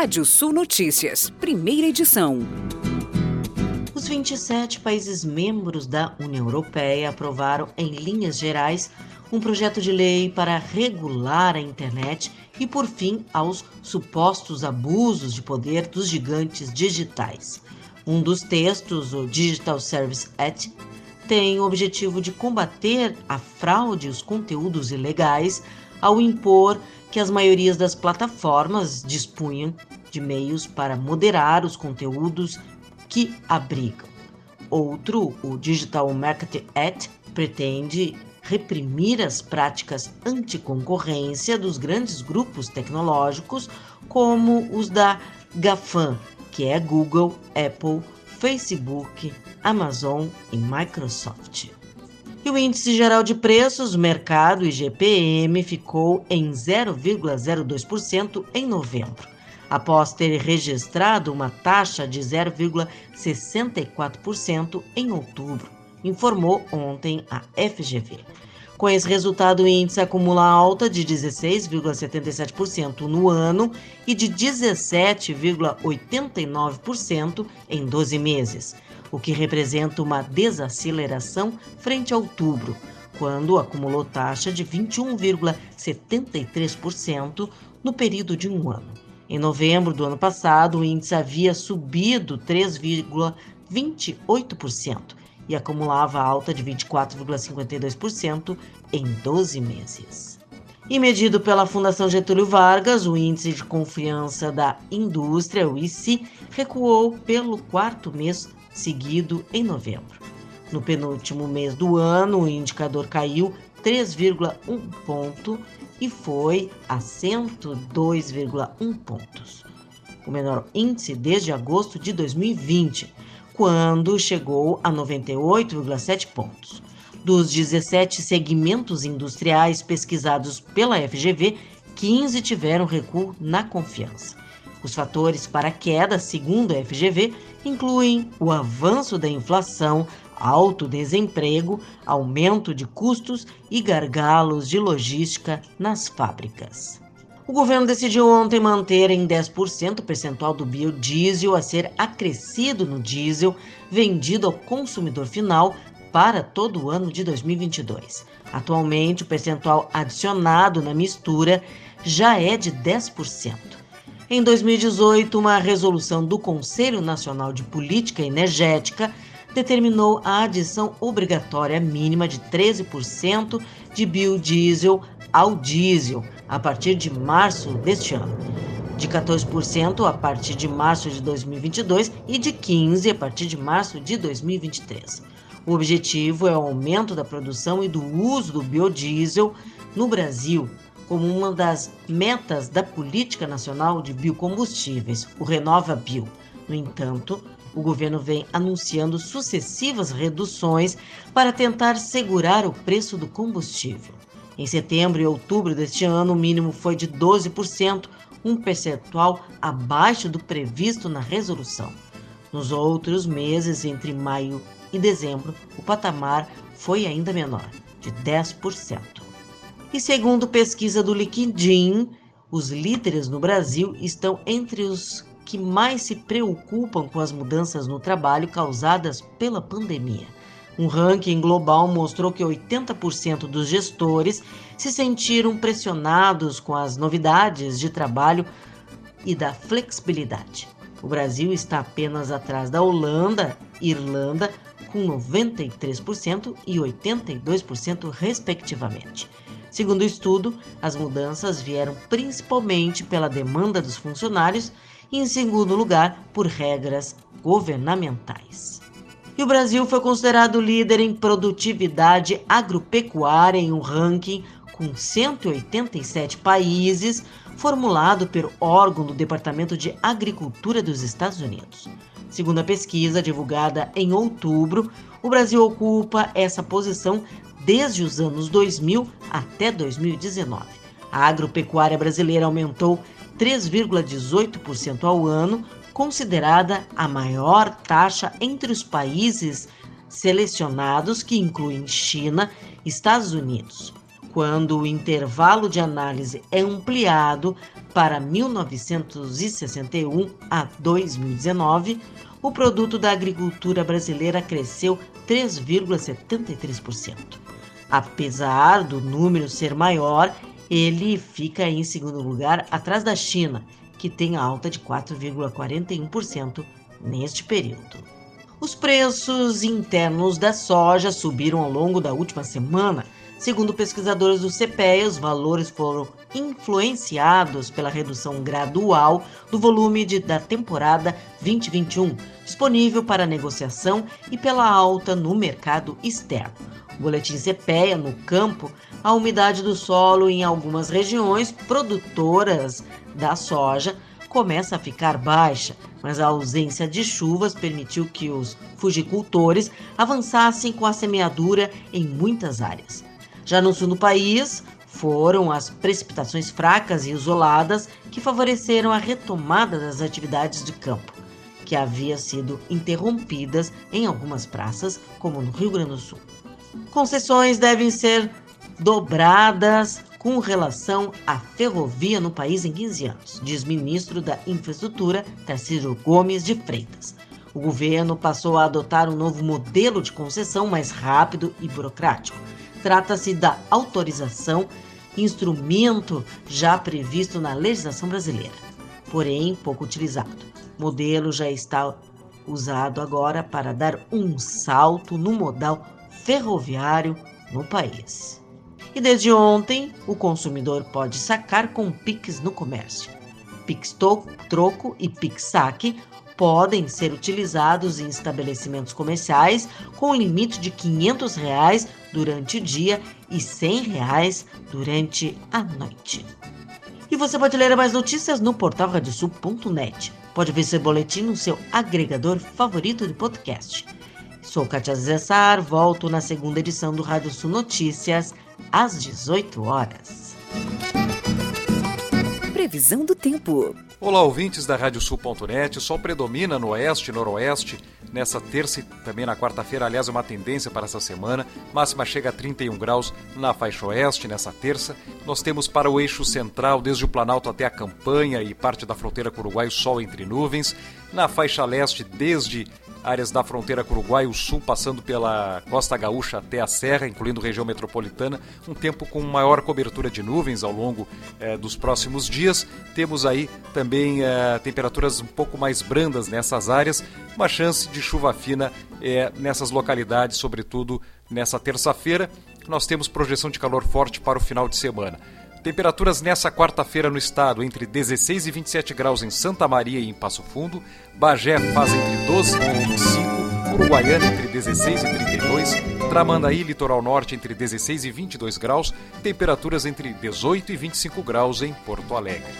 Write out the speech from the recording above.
Rádio Sul Notícias, primeira edição. Os 27 países membros da União Europeia aprovaram, em linhas gerais, um projeto de lei para regular a internet e, por fim, aos supostos abusos de poder dos gigantes digitais. Um dos textos, o Digital Service Act, tem o objetivo de combater a fraude e os conteúdos ilegais ao impor que as maiorias das plataformas dispunham de meios para moderar os conteúdos que abrigam. Outro, o Digital Market Act, pretende reprimir as práticas anticoncorrência dos grandes grupos tecnológicos, como os da GAFAM, que é Google, Apple, Facebook, Amazon e Microsoft. E o índice geral de preços, mercado IGPM, ficou em 0,02% em novembro, após ter registrado uma taxa de 0,64% em outubro, informou ontem a FGV. Com esse resultado, o índice acumula alta de 16,77% no ano e de 17,89% em 12 meses, o que representa uma desaceleração frente a outubro, quando acumulou taxa de 21,73% no período de um ano. Em novembro do ano passado, o índice havia subido 3,28% e acumulava alta de 24,52% em 12 meses. E medido pela Fundação Getúlio Vargas, o índice de confiança da indústria, o ICI, recuou pelo quarto mês seguido em novembro. No penúltimo mês do ano, o indicador caiu 3,1 ponto e foi a 102,1 pontos, o menor índice desde agosto de 2020, quando chegou a 98,7 pontos. Dos 17 segmentos industriais pesquisados pela FGV, 15 tiveram recuo na confiança. Os fatores para a queda, segundo a FGV, incluem o avanço da inflação, alto desemprego, aumento de custos e gargalos de logística nas fábricas. O governo decidiu ontem manter em 10% o percentual do biodiesel a ser acrescido no diesel vendido ao consumidor final para todo o ano de 2022. Atualmente, o percentual adicionado na mistura já é de 10%. Em 2018, uma resolução do Conselho Nacional de Política Energética determinou a adição obrigatória mínima de 13% de biodiesel ao diesel a partir de março deste ano, de 14% a partir de março de 2022 e de 15% a partir de março de 2023. O objetivo é o aumento da produção e do uso do biodiesel no Brasil, como uma das metas da Política Nacional de Biocombustíveis, o Renova Bio. No entanto, o governo vem anunciando sucessivas reduções para tentar segurar o preço do combustível. Em setembro e outubro deste ano, o mínimo foi de 12%, um percentual abaixo do previsto na resolução. Nos outros meses, entre maio e dezembro, o patamar foi ainda menor, de 10%. E segundo pesquisa do Liquidin, os líderes no Brasil estão entre os que mais se preocupam com as mudanças no trabalho causadas pela pandemia. Um ranking global mostrou que 80% dos gestores se sentiram pressionados com as novidades de trabalho e da flexibilidade. O Brasil está apenas atrás da Holanda e Irlanda, com 93% e 82%, respectivamente. Segundo o estudo, as mudanças vieram principalmente pela demanda dos funcionários e, em segundo lugar, por regras governamentais. E o Brasil foi considerado líder em produtividade agropecuária em um ranking com 187 países, formulado pelo órgão do Departamento de Agricultura dos Estados Unidos. Segundo a pesquisa divulgada em outubro, o Brasil ocupa essa posição desde os anos 2000 até 2019. A agropecuária brasileira aumentou 3,18% ao ano, considerada a maior taxa entre os países selecionados, que incluem China, Estados Unidos. quando o intervalo de análise é ampliado para 1961 a 2019, o produto da agricultura brasileira cresceu 3,73%. Apesar do número ser maior, ele fica em segundo lugar atrás da China, que tem alta de 4,41% neste período. Os preços internos da soja subiram ao longo da última semana. Segundo pesquisadores do CPEA, os valores foram influenciados pela redução gradual do volume de, da temporada 2021 disponível para negociação e pela alta no mercado externo. Boletim CPEA no campo, a umidade do solo em algumas regiões produtoras da soja começa a ficar baixa, mas a ausência de chuvas permitiu que os fugicultores avançassem com a semeadura em muitas áreas. Já no sul do país, foram as precipitações fracas e isoladas que favoreceram a retomada das atividades de campo, que havia sido interrompidas em algumas praças, como no Rio Grande do Sul. Concessões devem ser dobradas com relação à ferrovia no país em 15 anos, diz ministro da Infraestrutura, Tarcísio Gomes de Freitas. O governo passou a adotar um novo modelo de concessão mais rápido e burocrático. Trata-se da autorização, instrumento já previsto na legislação brasileira, porém pouco utilizado. O modelo já está usado agora para dar um salto no modal ferroviário no país. E desde ontem, o consumidor pode sacar com Pix no comércio. Pix Troco e Pix Saque podem ser utilizados em estabelecimentos comerciais com limite de 500 reais durante o dia e 100 reais durante a noite. E você pode ler mais notícias no portal radiosul.net. Pode ver seu boletim no seu agregador favorito de podcast. Sou Katia Zessar, volto na segunda edição do Rádio Sul Notícias às 18 horas. Previsão do tempo. Olá, ouvintes da Radiosul.net. O sol predomina no oeste e noroeste nessa terça e também na quarta-feira. Aliás, é uma tendência para essa semana. Máxima chega a 31 graus na faixa oeste nessa terça. Nós temos para o eixo central, desde o Planalto até a Campanha e parte da fronteira com o Uruguai, o sol entre nuvens. Na faixa leste, desde áreas da fronteira com o Uruguai, o sul passando pela costa gaúcha até a serra, incluindo região metropolitana, um tempo com maior cobertura de nuvens ao longo eh, dos próximos dias. Temos aí também eh, temperaturas um pouco mais brandas nessas áreas, uma chance de chuva fina eh, nessas localidades, sobretudo nessa terça-feira. Nós temos projeção de calor forte para o final de semana. Temperaturas nessa quarta-feira no estado entre 16 e 27 graus em Santa Maria e em Passo Fundo. Bagé faz entre 12 e 25. Uruguaiana entre 16 e 32. Tramandaí, litoral norte, entre 16 e 22 graus. Temperaturas entre 18 e 25 graus em Porto Alegre.